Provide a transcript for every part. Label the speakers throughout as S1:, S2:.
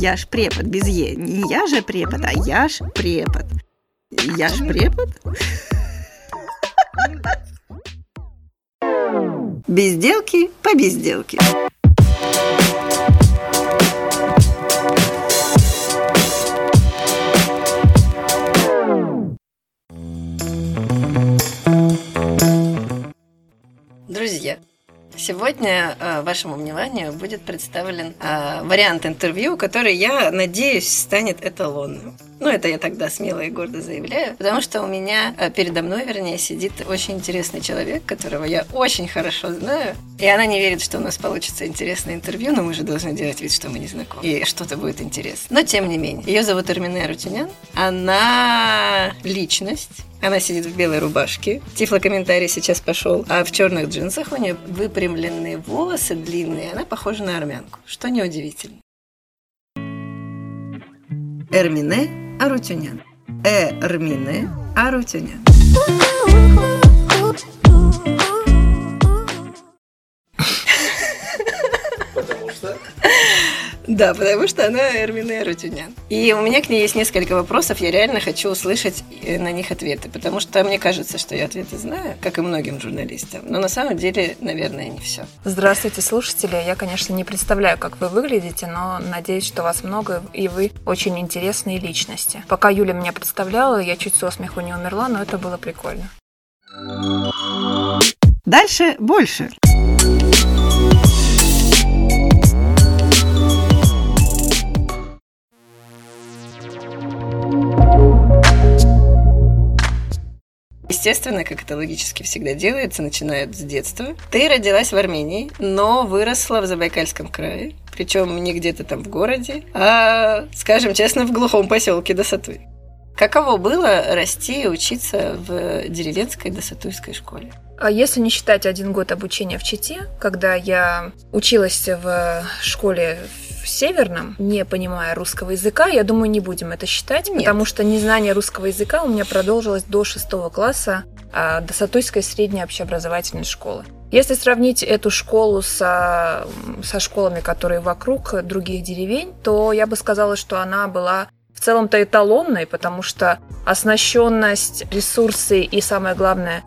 S1: Я ж препод без Е. Не я же препод, а я ж препод. Я ж препод? Безделки по безделке.
S2: Сегодня э, вашему вниманию будет представлен э, вариант интервью, который, я надеюсь, станет эталонным. Ну, это я тогда смело и гордо заявляю, потому что у меня э, передо мной, вернее, сидит очень интересный человек, которого я очень хорошо знаю. И она не верит, что у нас получится интересное интервью, но мы же должны делать вид, что мы не знакомы. И что-то будет интересно. Но тем не менее. Ее зовут Эрмине Рутинян. Она личность. Она сидит в белой рубашке. Тифлокомментарий сейчас пошел. А в черных джинсах у нее выпрямленные волосы длинные. Она похожа на армянку. Что неудивительно. Эрмине Арутюнян. Эрмине Арутюнян. Да, потому что она Эрмине Арутюнян. И у меня к ней есть несколько вопросов, я реально хочу услышать э, на них ответы, потому что мне кажется, что я ответы знаю, как и многим журналистам, но на самом деле, наверное, не все.
S3: Здравствуйте, слушатели. Я, конечно, не представляю, как вы выглядите, но надеюсь, что вас много, и вы очень интересные личности. Пока Юля меня представляла, я чуть со смеху не умерла, но это было прикольно.
S1: Дальше больше.
S2: Естественно, как это логически всегда делается, начинают с детства. Ты родилась в Армении, но выросла в Забайкальском крае. Причем не где-то там в городе, а, скажем честно, в глухом поселке Досатуй. Каково было расти и учиться в деревенской Досатуйской школе?
S3: А если не считать один год обучения в Чите, когда я училась в школе в Северном, не понимая русского языка, я думаю, не будем это считать,
S2: Нет.
S3: потому что незнание русского языка у меня продолжилось до шестого класса а, до Сатуйской средней общеобразовательной школы. Если сравнить эту школу со, со школами, которые вокруг других деревень, то я бы сказала, что она была в целом-то эталонной, потому что оснащенность, ресурсы и, самое главное,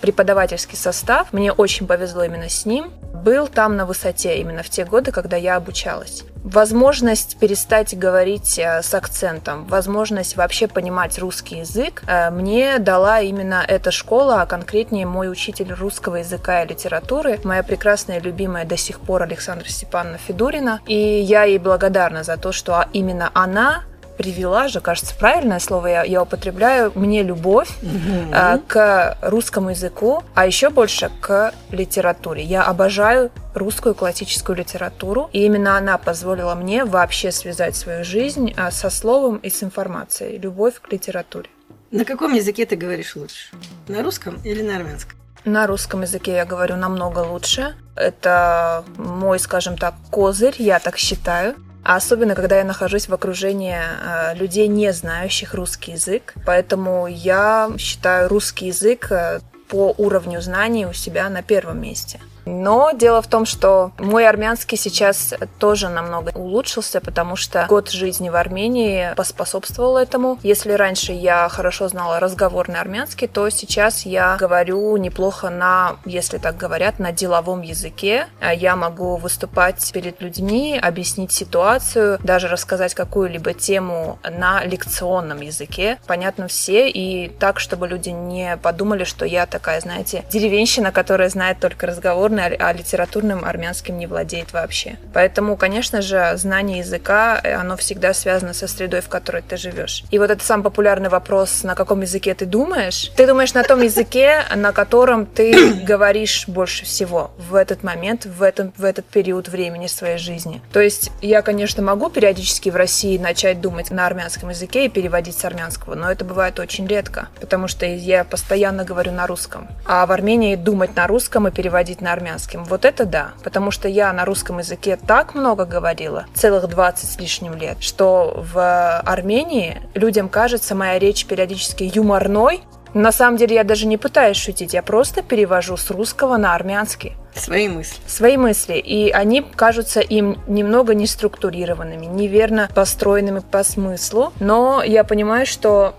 S3: преподавательский состав, мне очень повезло именно с ним, был там на высоте именно в те годы, когда я обучалась. Возможность перестать говорить э, с акцентом, возможность вообще понимать русский язык э, мне дала именно эта школа, а конкретнее мой учитель русского языка и литературы, моя прекрасная любимая до сих пор Александра Степановна Федурина. И я ей благодарна за то, что именно она привела же, кажется, правильное слово я, я употребляю, мне любовь э, к русскому языку, а еще больше к литературе. Я обожаю русскую классическую литературу, и именно она позволила мне вообще связать свою жизнь э, со словом и с информацией. Любовь к литературе.
S2: На каком языке ты говоришь лучше? На русском или на армянском?
S3: На русском языке я говорю намного лучше. Это мой, скажем так, козырь, я так считаю. А особенно, когда я нахожусь в окружении э, людей, не знающих русский язык. Поэтому я считаю русский язык э, по уровню знаний у себя на первом месте. Но дело в том, что мой армянский сейчас тоже намного улучшился, потому что год жизни в Армении поспособствовал этому. Если раньше я хорошо знала разговорный армянский, то сейчас я говорю неплохо на, если так говорят, на деловом языке. Я могу выступать перед людьми, объяснить ситуацию, даже рассказать какую-либо тему на лекционном языке. Понятно все, и так, чтобы люди не подумали, что я такая, знаете, деревенщина, которая знает только разговорный а литературным армянским не владеет вообще. Поэтому, конечно же, знание языка, э, оно всегда связано со средой, в которой ты живешь. И вот это самый популярный вопрос, на каком языке ты думаешь. Ты думаешь на том языке, на котором ты говоришь больше всего в этот момент, в, этом, в этот период времени своей жизни. То есть я, конечно, могу периодически в России начать думать на армянском языке и переводить с армянского, но это бывает очень редко, потому что я постоянно говорю на русском. А в Армении думать на русском и переводить на армянском армянским. Вот это да, потому что я на русском языке так много говорила, целых 20 с лишним лет, что в Армении людям кажется моя речь периодически юморной, на самом деле я даже не пытаюсь шутить, я просто перевожу с русского на армянский.
S2: Свои мысли.
S3: Свои мысли. И они кажутся им немного неструктурированными, неверно построенными по смыслу. Но я понимаю, что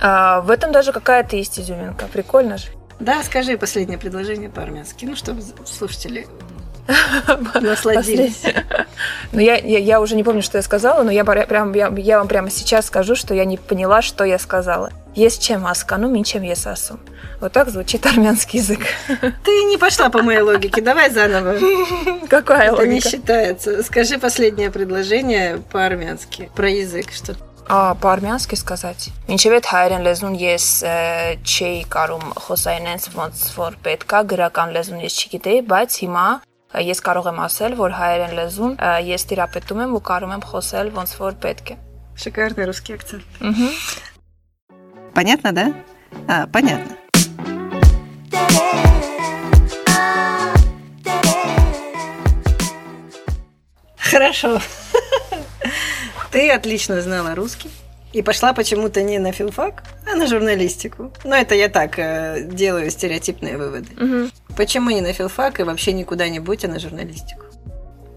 S3: а, в этом даже какая-то есть изюминка. Прикольно же.
S2: Да, скажи последнее предложение по-армянски, ну, чтобы слушатели насладились.
S3: Ну, я, я, я уже не помню, что я сказала, но я, прям, я, я вам прямо сейчас скажу, что я не поняла, что я сказала. Есть чем аскану, минчем есасу. Вот так звучит армянский язык.
S2: Ты не пошла по моей логике, давай заново.
S3: Какая
S2: Это
S3: логика?
S2: не считается. Скажи последнее предложение по-армянски про язык, что
S3: Ա, պարմյանսկ է сказать։ Ինչեւ այդ հայերեն լեզուն ես չէի կարում խոսային այնց ոնց որ պետքա գրական լեզուն ես չգիտեի, բայց հիմա ես կարող եմ ասել, որ հայերեն լեզուն ես տիրապետում եմ ու կարող եմ խոսել ոնց որ պետք է։
S2: Шикарный русский акцент.
S3: Угу.
S1: Понятно, да? А, понятно.
S2: Хорошо. Ты отлично знала русский. И пошла почему-то не на филфак, а на журналистику. Но это я так э, делаю стереотипные выводы.
S3: Угу.
S2: Почему не на филфак и вообще никуда не будь, а на журналистику?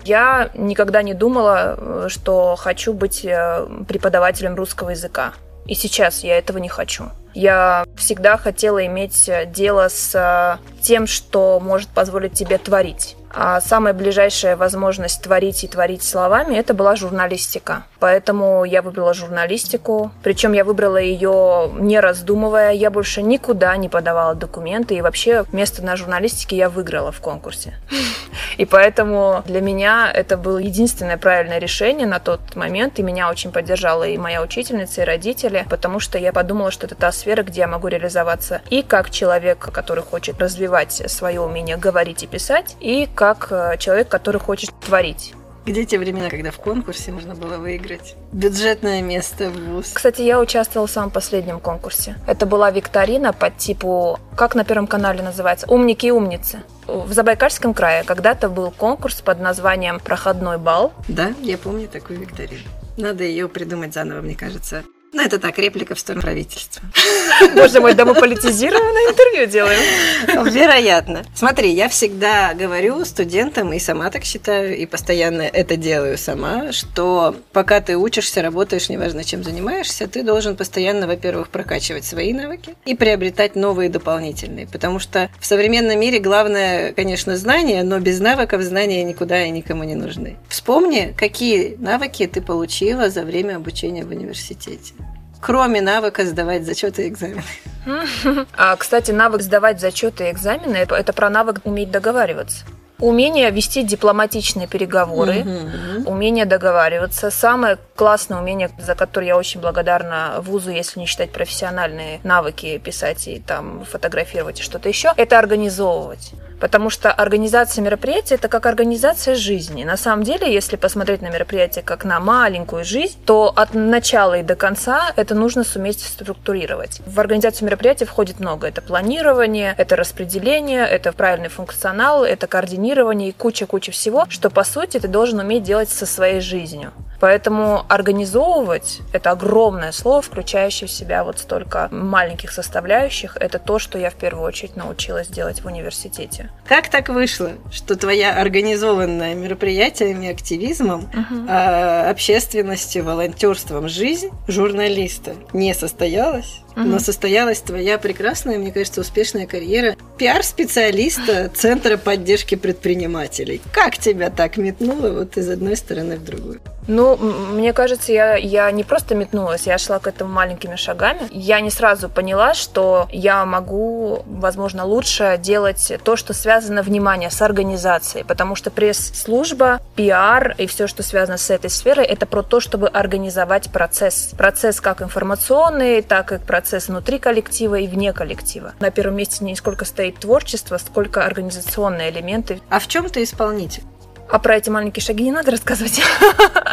S3: Я никогда не думала, э, что хочу быть э, преподавателем русского языка. И сейчас я этого не хочу. Я всегда хотела иметь э, дело с тем, что может позволить тебе творить. А самая ближайшая возможность творить и творить словами это была журналистика. Поэтому я выбрала журналистику. Причем я выбрала ее не раздумывая. Я больше никуда не подавала документы. И вообще место на журналистике я выиграла в конкурсе. И поэтому для меня это было единственное правильное решение на тот момент. И меня очень поддержала и моя учительница, и родители. Потому что я подумала, что это та сфера, где я могу реализоваться и как человек, который хочет развивать свое умение говорить и писать, и как человек, который хочет творить.
S2: Где те времена, когда в конкурсе можно было выиграть бюджетное место в ВУЗ?
S3: Кстати, я участвовала в самом последнем конкурсе. Это была викторина по типу, как на Первом канале называется, «Умники и умницы». В Забайкальском крае когда-то был конкурс под названием «Проходной бал».
S2: Да, я помню такую викторину. Надо ее придумать заново, мне кажется. Ну, это так, реплика в сторону правительства.
S3: Боже мой, да мы политизированное интервью делаем.
S2: Вероятно. Смотри, я всегда говорю студентам, и сама так считаю, и постоянно это делаю сама, что пока ты учишься, работаешь, неважно, чем занимаешься, ты должен постоянно, во-первых, прокачивать свои навыки и приобретать новые дополнительные. Потому что в современном мире главное, конечно, знания, но без навыков знания никуда и никому не нужны. Вспомни, какие навыки ты получила за время обучения в университете кроме навыка сдавать зачеты и экзамены.
S3: А, кстати, навык сдавать зачеты и экзамены – это про навык уметь договариваться. Умение вести дипломатичные переговоры,
S2: Мгм.
S3: умение договариваться. Самое классное умение, за которое я очень благодарна вузу, если не считать профессиональные навыки писать и там фотографировать и что-то еще, это организовывать. Потому что организация мероприятия – это как организация жизни. На самом деле, если посмотреть на мероприятие как на маленькую жизнь, то от начала и до конца это нужно суметь структурировать. В организацию мероприятия входит много. Это планирование, это распределение, это правильный функционал, это координирование и куча-куча всего, что, по сути, ты должен уметь делать со своей жизнью. Поэтому организовывать – это огромное слово, включающее в себя вот столько маленьких составляющих. Это то, что я в первую очередь научилась делать в университете.
S2: Как так вышло, что твоя организованная мероприятиями, активизмом, а, общественностью, волонтерством жизнь журналиста не состоялась?
S3: Мгм.
S2: Но состоялась твоя прекрасная, мне кажется, успешная карьера пиар-специалиста Центра поддержки предпринимателей. Как тебя так метнуло вот из одной стороны в другую?
S3: Ну, мне кажется, я, я не просто метнулась, я шла к этому маленькими шагами. Я не сразу поняла, что я могу, возможно, лучше делать то, что связано, внимание, с организацией. Потому что пресс-служба, пиар и все, что связано с этой сферой, это про то, чтобы организовать процесс. Процесс как информационный, так и процесс внутри коллектива и вне коллектива. На первом месте не сколько стоит творчество, сколько организационные элементы.
S2: А в чем ты исполнитель?
S3: А про эти маленькие шаги не надо рассказывать.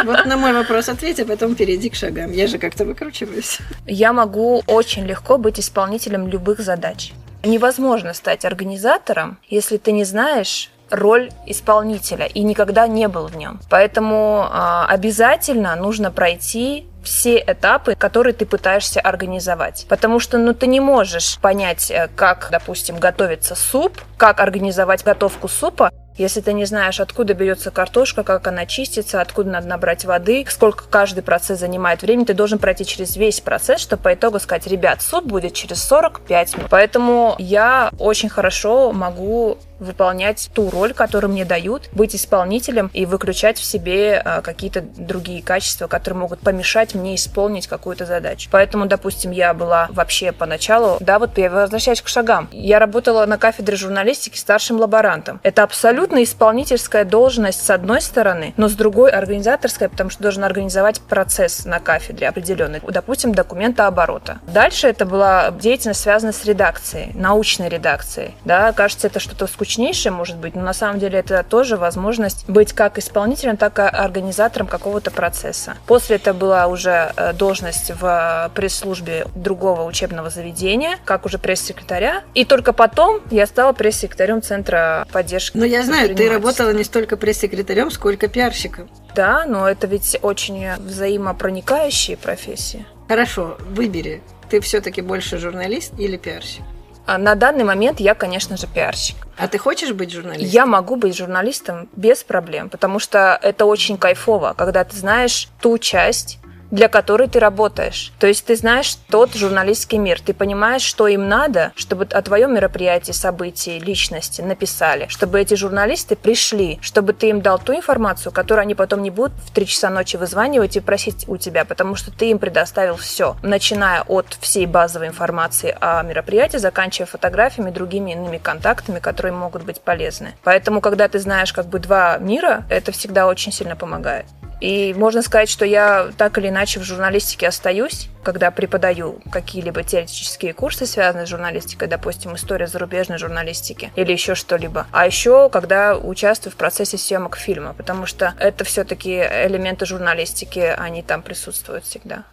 S2: Вот на мой вопрос ответь, а потом перейди к шагам. Я же как-то выкручиваюсь.
S3: Я могу очень легко быть исполнителем любых задач. Невозможно стать организатором, если ты не знаешь роль исполнителя и никогда не был в нем. Поэтому а, обязательно нужно пройти все этапы, которые ты пытаешься организовать. Потому что, ну, ты не можешь понять, э, как, допустим, готовится суп, как организовать готовку супа, если ты не знаешь, откуда берется картошка, как она чистится, откуда надо набрать воды, сколько каждый процесс занимает времени, ты должен пройти через весь процесс, чтобы по итогу сказать, ребят, суп будет через 45 минут. Поэтому я очень хорошо могу выполнять ту роль, которую мне дают, быть исполнителем и выключать в себе а, какие-то другие качества, которые могут помешать мне исполнить какую-то задачу. Поэтому, допустим, я была вообще поначалу, да, вот я возвращаюсь к шагам. Я работала на кафедре журналистики старшим лаборантом. Это абсолютно исполнительская должность с одной стороны, но с другой организаторская, потому что должен организовать процесс на кафедре определенный, допустим, документа оборота. Дальше это была деятельность, связанная с редакцией, научной редакцией. Да, кажется, это что-то скучное скучнейшее, может быть, но на самом деле это тоже возможность быть как исполнителем, так и организатором какого-то процесса. После это была уже э, должность в пресс-службе другого учебного заведения, как уже пресс-секретаря. И только потом я стала пресс-секретарем Центра поддержки.
S2: Но я знаю, ты работала не столько пресс-секретарем, сколько пиарщиком.
S3: Да, но это ведь очень взаимопроникающие профессии.
S2: Хорошо, выбери. Ты все-таки больше журналист или пиарщик?
S3: А на данный момент я, конечно же, пиарщик.
S2: А ты хочешь быть журналистом?
S3: Я могу быть журналистом без проблем, потому что это очень кайфово, когда ты знаешь ту часть для которой ты работаешь. То есть ты знаешь тот журналистский мир, ты понимаешь, что им надо, чтобы о твоем мероприятии, событии, личности написали, чтобы эти журналисты пришли, чтобы ты им дал ту информацию, которую они потом не будут в 3 часа ночи вызванивать и просить у тебя, потому что ты им предоставил все, начиная от всей базовой информации о мероприятии, заканчивая фотографиями, другими иными контактами, которые могут быть полезны. Поэтому, когда ты знаешь как бы два мира, это всегда очень сильно помогает. И можно сказать, что я так или иначе в журналистике остаюсь, когда преподаю какие-либо теоретические курсы, связанные с журналистикой, допустим, история зарубежной журналистики или еще что-либо. А еще, когда участвую в процессе съемок фильма, потому что это все-таки элементы журналистики, они там присутствуют всегда.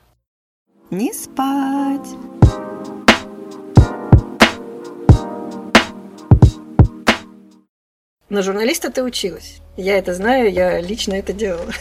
S1: Не спать.
S2: На журналиста ты училась. Я это знаю, я лично это делала.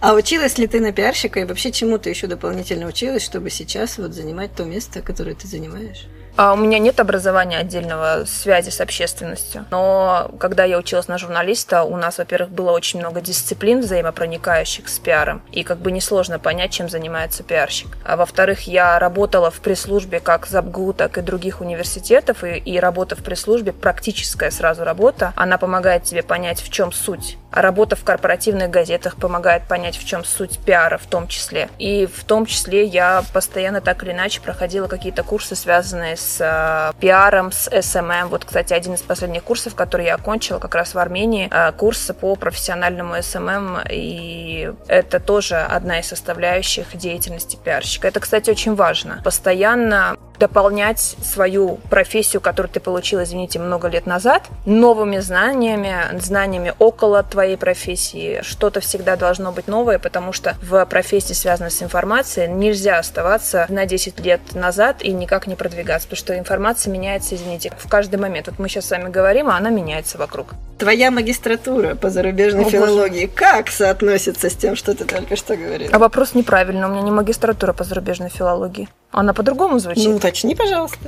S2: А училась ли ты на пиарщика и вообще чему ты еще дополнительно училась, чтобы сейчас вот занимать то место, которое ты занимаешь?
S3: А у меня нет образования отдельного связи с общественностью. Но когда я училась на журналиста, у нас, во-первых, было очень много дисциплин взаимопроникающих с пиаром. И как бы несложно понять, чем занимается пиарщик. А во-вторых, я работала в пресс-службе как ЗАБГУ, так и других университетов. И, и работа в пресс-службе, практическая сразу работа, она помогает тебе понять, в чем суть. А работа в корпоративных газетах помогает понять, в чем суть пиара в том числе. И в том числе я постоянно так или иначе проходила какие-то курсы, связанные э, пиаром, с эм. Вот, кстати, один из последних курсов, который я окончила как раз в Армении, э, курс по профессиональному эм и это тоже одна из составляющих деятельности пиарщика. Это, кстати, очень важно. Постоянно дополнять свою профессию, которую ты получил, извините, много лет назад, новыми знаниями, знаниями около твоей профессии. Что-то всегда должно быть новое, потому что в профессии, связанной с информацией, нельзя оставаться на 10 лет назад и никак не продвигаться, потому что информация меняется, извините, в каждый момент. Вот мы сейчас с вами говорим, а она меняется вокруг.
S2: Твоя магистратура по зарубежной О, филологии боже. как соотносится с тем, что ты только что говорил?
S3: А вопрос неправильный. У меня не магистратура по зарубежной филологии. Она по-другому звучит? Ну,
S2: уточни, пожалуйста.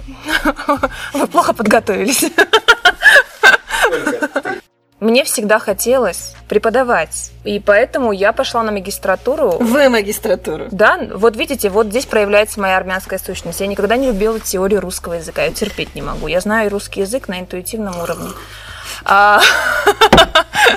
S3: Вы плохо подготовились. Мне всегда хотелось преподавать. И поэтому я пошла на магистратуру.
S2: В магистратуру?
S3: Да, вот видите, вот здесь проявляется моя армянская сущность. Я никогда не любила теорию русского языка, я терпеть не могу. Я знаю русский язык на интуитивном уровне. А...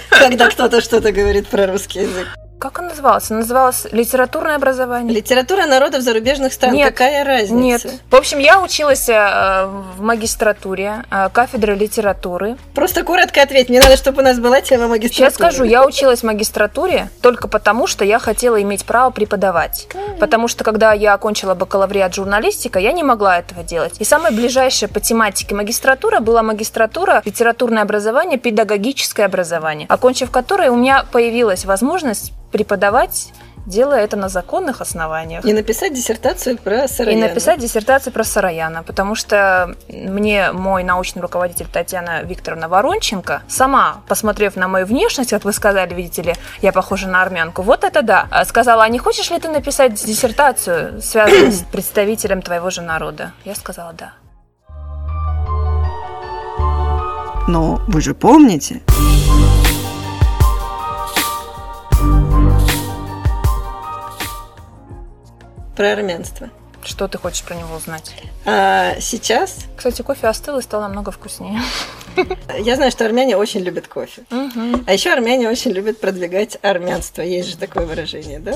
S2: Когда кто-то что-то говорит про русский язык.
S3: Как он назывался? Он назывался литературное образование.
S2: Литература народов зарубежных стран.
S3: Нет,
S2: Какая разница?
S3: Нет. В общем, я училась э, в магистратуре, э, кафедры литературы.
S2: Просто коротко ответь. Мне надо, чтобы у нас была тема магистратуры.
S3: Сейчас скажу. Я училась в магистратуре только потому, что я хотела иметь право преподавать. Потому что, когда я окончила бакалавриат журналистика, я не могла этого делать. И самое ближайшее по тематике магистратура была магистратура литературное образование, педагогическое образование, окончив которое у меня появилась возможность преподавать делая это на законных основаниях.
S2: И написать диссертацию про Сараяна.
S3: И написать диссертацию про Сараяна, потому что мне мой научный руководитель Татьяна Викторовна Воронченко, сама, посмотрев на мою внешность, как вы сказали, видите ли, я похожа на армянку, вот это да, сказала, а не хочешь ли ты написать диссертацию, связанную с представителем твоего же народа? Я сказала, да.
S1: Но вы же помните,
S2: про армянство.
S3: Что ты хочешь про него узнать?
S2: А, сейчас...
S3: Кстати, кофе остыл и стал намного вкуснее.
S2: Я знаю, что армяне очень любят кофе.
S3: Угу.
S2: А еще армяне очень любят продвигать армянство. Есть же такое выражение, да?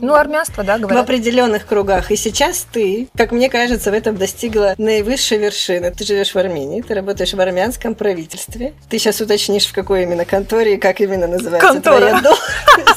S3: Ну, армянство, да, говорят.
S2: В определенных кругах. И сейчас ты, как мне кажется, в этом достигла наивысшей вершины. Ты живешь в Армении, ты работаешь в армянском правительстве. Ты сейчас уточнишь, в какой именно конторе и как именно называется
S3: Контора.
S2: твоя должность.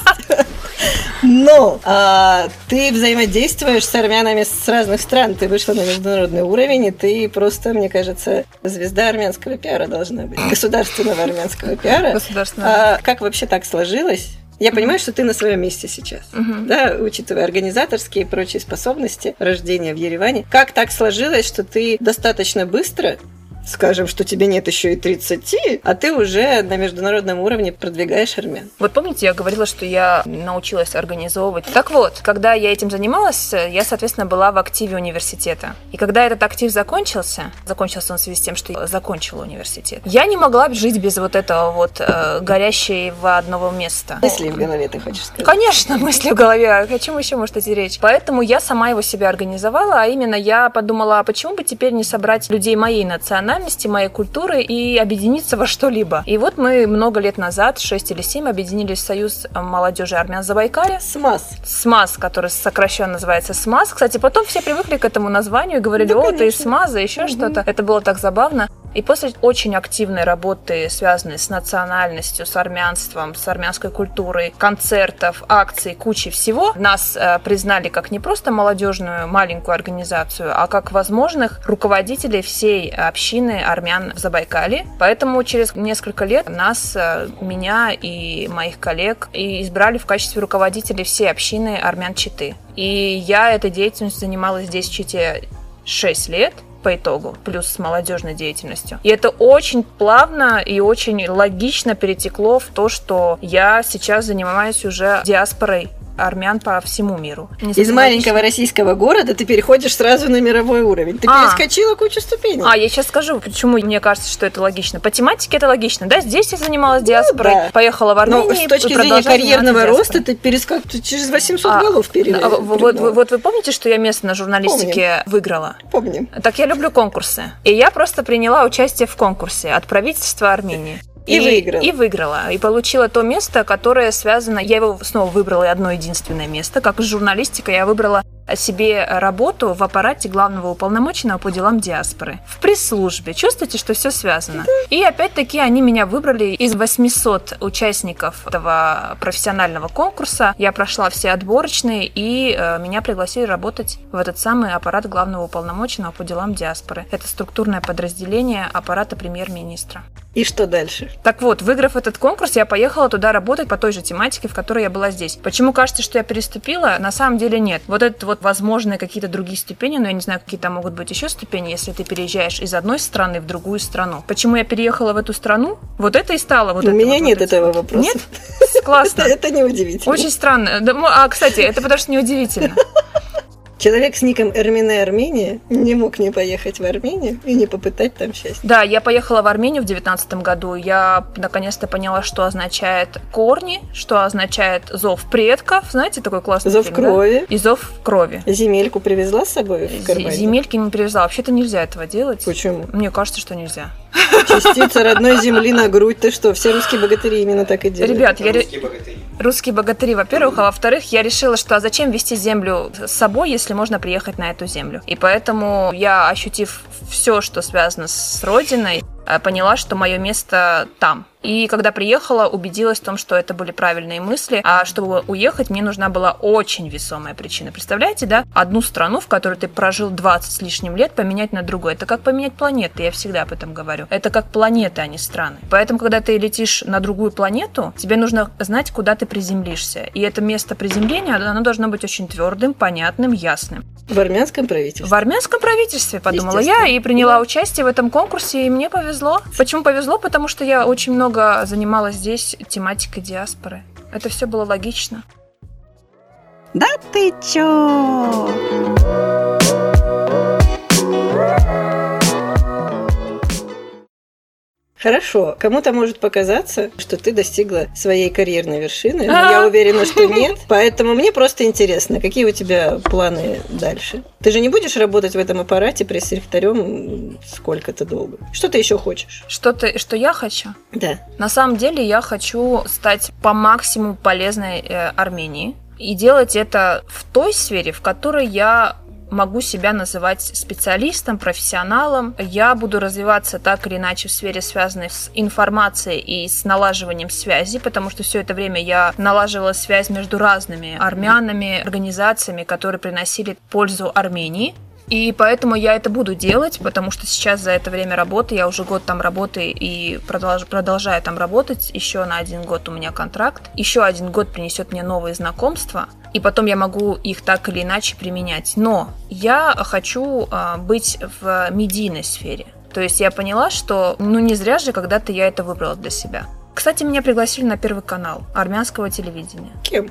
S2: Но а, ты взаимодействуешь с армянами с разных стран. Ты вышла на международный уровень, и ты просто, мне кажется, звезда армянского пиара должна быть. Государственного армянского пиара.
S3: Государственного.
S2: А, как вообще так сложилось? Я понимаю, что ты на своем месте сейчас,
S3: Мгм.
S2: да, учитывая организаторские и прочие способности рождения в Ереване. Как так сложилось, что ты достаточно быстро скажем, что тебе нет еще и 30, а ты уже на международном уровне продвигаешь армян.
S3: Вот помните, я говорила, что я научилась организовывать. Так вот, когда я этим занималась, я, соответственно, была в активе университета. И когда этот актив закончился, закончился он в связи с тем, что я закончила университет, я не могла жить без вот этого вот э, горящего одного места.
S2: Мысли в голове, ты хочешь сказать?
S3: Конечно, мысли в голове. О чем еще может идти речь? Поэтому я сама его себе организовала, а именно я подумала, а почему бы теперь не собрать людей моей национальности, моей культуры и объединиться во что-либо. И вот мы много лет назад, 6 или 7, объединились в Союз молодежи армян Забайкалья.
S2: СМАС.
S3: СМАС, который сокращенно называется СМАС. Кстати, потом все привыкли к этому названию и говорили,
S2: Ну,
S3: о, ты из
S2: конечно.
S3: СМАЗа, еще
S2: Мгм.
S3: что-то. Это было так забавно. И после очень активной работы, связанной с национальностью, с армянством, с армянской культурой, концертов, акций, кучи всего, нас э, признали как не просто молодежную маленькую организацию, а как возможных руководителей всей общины армян в Забайкале. Поэтому через несколько лет нас, э, меня и моих коллег, и избрали в качестве руководителей всей общины армян Читы. И я этой деятельностью занималась здесь в Чите 6 лет по итогу, плюс с молодежной деятельностью. И это очень плавно и очень логично перетекло в то, что я сейчас занимаюсь уже диаспорой армян по всему миру.
S2: Из маленького российского города ты переходишь сразу на мировой уровень. Ты
S3: А.
S2: перескочила кучу ступеней.
S3: А, я сейчас скажу, почему мне кажется, что это логично. По тематике это логично. Да, здесь я занималась диаспорой,
S2: Ну да.
S3: поехала в Армению.
S2: Но с точки зрения карьерного роста ты перескак ты через 800
S3: А,
S2: голов пере...
S3: А, вот, вот, вот вы помните, что я место на журналистике выиграла?
S2: Помним.
S3: Так я люблю конкурсы. И я просто приняла участие в конкурсе от правительства Армении.
S2: И выиграла.
S3: И выиграла. И получила то место, которое связано... Я его снова выбрала одно единственное место. Как и журналистика, я выбрала себе работу в аппарате главного уполномоченного по делам диаспоры. В пресс-службе. Чувствуете, что все связано? И опять-таки они меня выбрали из 800 участников этого профессионального конкурса. Я прошла все отборочные, и э, меня пригласили работать в этот самый аппарат главного уполномоченного по делам диаспоры. Это структурное подразделение аппарата премьер-министра.
S2: И что дальше?
S3: Так вот, выиграв этот конкурс, я поехала туда работать по той же тематике, в которой я была здесь. Почему кажется, что я переступила? На самом деле нет. Вот это вот возможные какие-то другие ступени, но я не знаю, какие там могут быть еще ступени, если ты переезжаешь из одной страны в другую страну. Почему я переехала в эту страну? Вот это и стало вот
S2: У
S3: это
S2: меня
S3: вот,
S2: нет
S3: вот
S2: этого вопроса.
S3: Нет? Классно.
S2: Это, это неудивительно.
S3: Очень странно. А, кстати, это потому что неудивительно.
S2: Человек с ником Эрмине Армения не мог не поехать в Армению и не попытать там счастье.
S3: Да, я поехала в Армению в девятнадцатом году. Я наконец-то поняла, что означает корни, что означает зов предков. Знаете, такой классный
S2: Зов
S3: фильм, да?
S2: крови.
S3: И зов крови.
S2: Земельку привезла с собой в кармане?
S3: Земельки не привезла. Вообще-то нельзя этого делать.
S2: Почему?
S3: Мне кажется, что нельзя.
S2: Частица родной земли на грудь. Ты что, все русские богатыри именно так и делают?
S3: Ребят, я
S4: Русские богатыри.
S3: русские богатыри, во-первых, а во-вторых, я решила, что а зачем вести землю с собой, если можно приехать на эту землю. И поэтому я, ощутив все, что связано с родиной, поняла, что мое место там. И когда приехала, убедилась в том, что это были правильные мысли. А чтобы уехать, мне нужна была очень весомая причина. Представляете, да? Одну страну, в которой ты прожил 20 с лишним лет, поменять на другую. Это как поменять планеты, я всегда об этом говорю. Это как планеты, а не страны. Поэтому, когда ты летишь на другую планету, тебе нужно знать, куда ты приземлишься. И это место приземления, оно должно быть очень твердым, понятным, ясным.
S2: В армянском правительстве?
S3: В армянском правительстве, подумала я, и приняла да. участие в этом конкурсе, и мне повезло. Почему повезло? Потому что я очень много занималась здесь тематикой диаспоры. Это все было логично.
S1: Да ты чё?
S2: Хорошо, кому-то может показаться, что ты достигла своей карьерной вершины, но я уверена, что нет. Поэтому мне просто интересно, какие у тебя планы дальше? Ты же не будешь работать в этом аппарате пресс-секретарем сколько-то долго. Что ты еще хочешь?
S3: Что ты, что я хочу?
S2: Да.
S3: На самом деле я хочу стать по максимуму полезной э, Армении и делать это в той сфере, в которой я могу себя называть специалистом, профессионалом. Я буду развиваться так или иначе в сфере, связанной с информацией и с налаживанием связи, потому что все это время я налаживала связь между разными армянами, организациями, которые приносили пользу Армении. И поэтому я это буду делать, потому что сейчас за это время работы, я уже год там работаю и продолж, продолжаю там работать, еще на один год у меня контракт, еще один год принесет мне новые знакомства, и потом я могу их так или иначе применять. Но я хочу а, быть в медийной сфере. То есть я поняла, что ну не зря же когда-то я это выбрала для себя. Кстати, меня пригласили на первый канал армянского телевидения.
S2: Кем?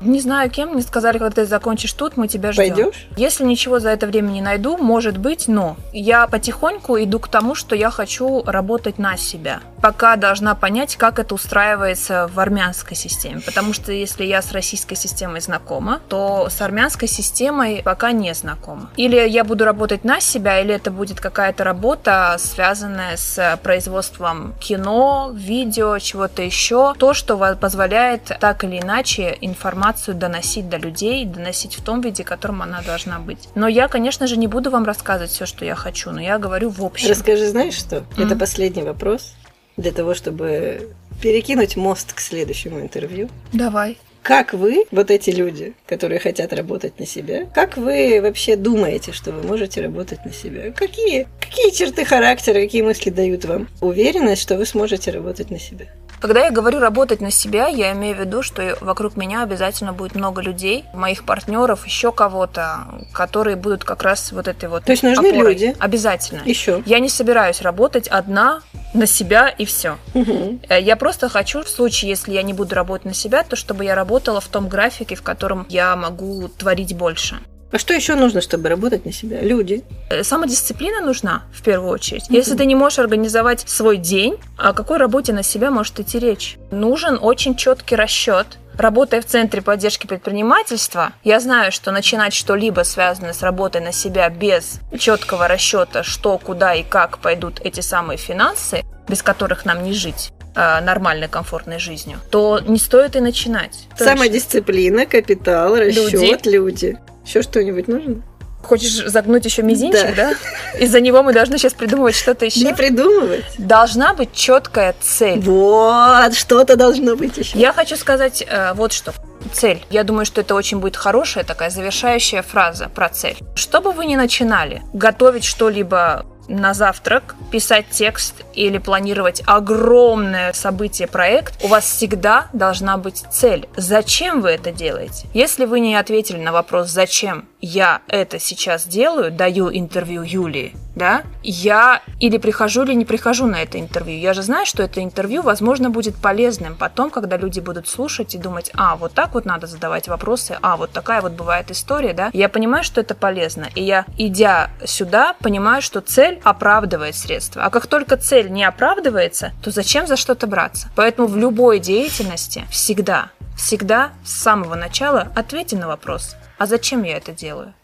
S3: Не знаю кем, мне сказали, когда ты закончишь тут, мы тебя ждем.
S2: Пойдешь?
S3: Если ничего за это время не найду, может быть, но я потихоньку иду к тому, что я хочу работать на себя. Пока должна понять, как это устраивается в армянской системе. Потому что если я с российской системой знакома, то с армянской системой пока не знакома. Или я буду работать на себя, или это будет какая-то работа, связанная с производством кино, видео, чего-то еще. То, что позволяет так или иначе информацию информацию доносить до людей, доносить в том виде, в котором она должна быть. Но я, конечно же, не буду вам рассказывать все, что я хочу, но я говорю в общем.
S2: Расскажи, знаешь что? Mm-hmm. Это последний вопрос для того, чтобы перекинуть мост к следующему интервью.
S3: Давай.
S2: Как вы, вот эти люди, которые хотят работать на себя, как вы вообще думаете, что вы можете работать на себя? Какие, какие черты характера, какие мысли дают вам уверенность, что вы сможете работать на себя?
S3: Когда я говорю работать на себя, я имею в виду, что вокруг меня обязательно будет много людей, моих партнеров, еще кого-то, которые будут как раз вот этой вот.
S2: То есть нужны
S3: опорой.
S2: люди.
S3: Обязательно.
S2: Еще.
S3: Я не собираюсь работать одна на себя и все.
S2: Угу.
S3: Я просто хочу, в случае, если я не буду работать на себя, то чтобы я работала в том графике, в котором я могу творить больше.
S2: А что еще нужно, чтобы работать на себя? Люди.
S3: Э, самодисциплина нужна в первую очередь. Mm-hmm. Если ты не можешь организовать свой день, о какой работе на себя может идти речь? Нужен очень четкий расчет. Работая в Центре поддержки предпринимательства, я знаю, что начинать что-либо связанное с работой на себя без четкого расчета, что, куда и как пойдут эти самые финансы, без которых нам не жить, э, нормальной, комфортной жизнью, то не стоит и начинать.
S2: Самодисциплина, капитал, расчет, люди. люди. Еще что-нибудь нужно?
S3: Хочешь загнуть еще мизинчик, да? да? Из-за него мы должны сейчас придумывать что-то еще.
S2: Не придумывать.
S3: Должна быть четкая цель.
S2: Вот, что-то должно быть еще.
S3: Я хочу сказать э, вот что. Цель. Я думаю, что это очень будет хорошая такая завершающая фраза про цель. Что бы вы ни начинали, готовить что-либо на завтрак, писать текст или планировать огромное событие, проект, у вас всегда должна быть цель. Зачем вы это делаете? Если вы не ответили на вопрос «Зачем я это сейчас делаю?» даю интервью Юлии, да, я или прихожу, или не прихожу на это интервью. Я же знаю, что это интервью, возможно, будет полезным потом, когда люди будут слушать и думать, а, вот так вот надо задавать вопросы, а, вот такая вот бывает история, да. Я понимаю, что это полезно, и я, идя сюда, понимаю, что цель оправдывает средства. А как только цель не оправдывается, то зачем за что-то браться? Поэтому в любой деятельности всегда, всегда с самого начала ответьте на вопрос, а зачем я это делаю?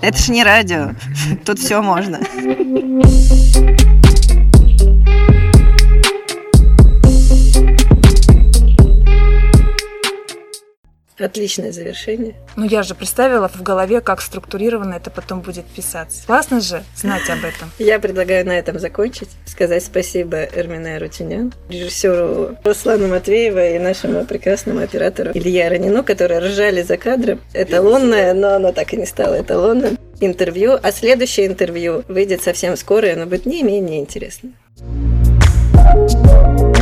S1: Это ж не радио. Тут все можно.
S2: Отличное завершение.
S3: Ну, я же представила в голове, как структурированно это потом будет писаться. Классно же знать об этом.
S2: Я предлагаю на этом закончить. Сказать спасибо Эрмине Рутинян, режиссеру Руслану Матвеева и нашему прекрасному оператору Илье Ранину, которые ржали за кадром. Эталонное, но оно так и не стало эталонным интервью. А следующее интервью выйдет совсем скоро, и оно будет не менее интересно. thank you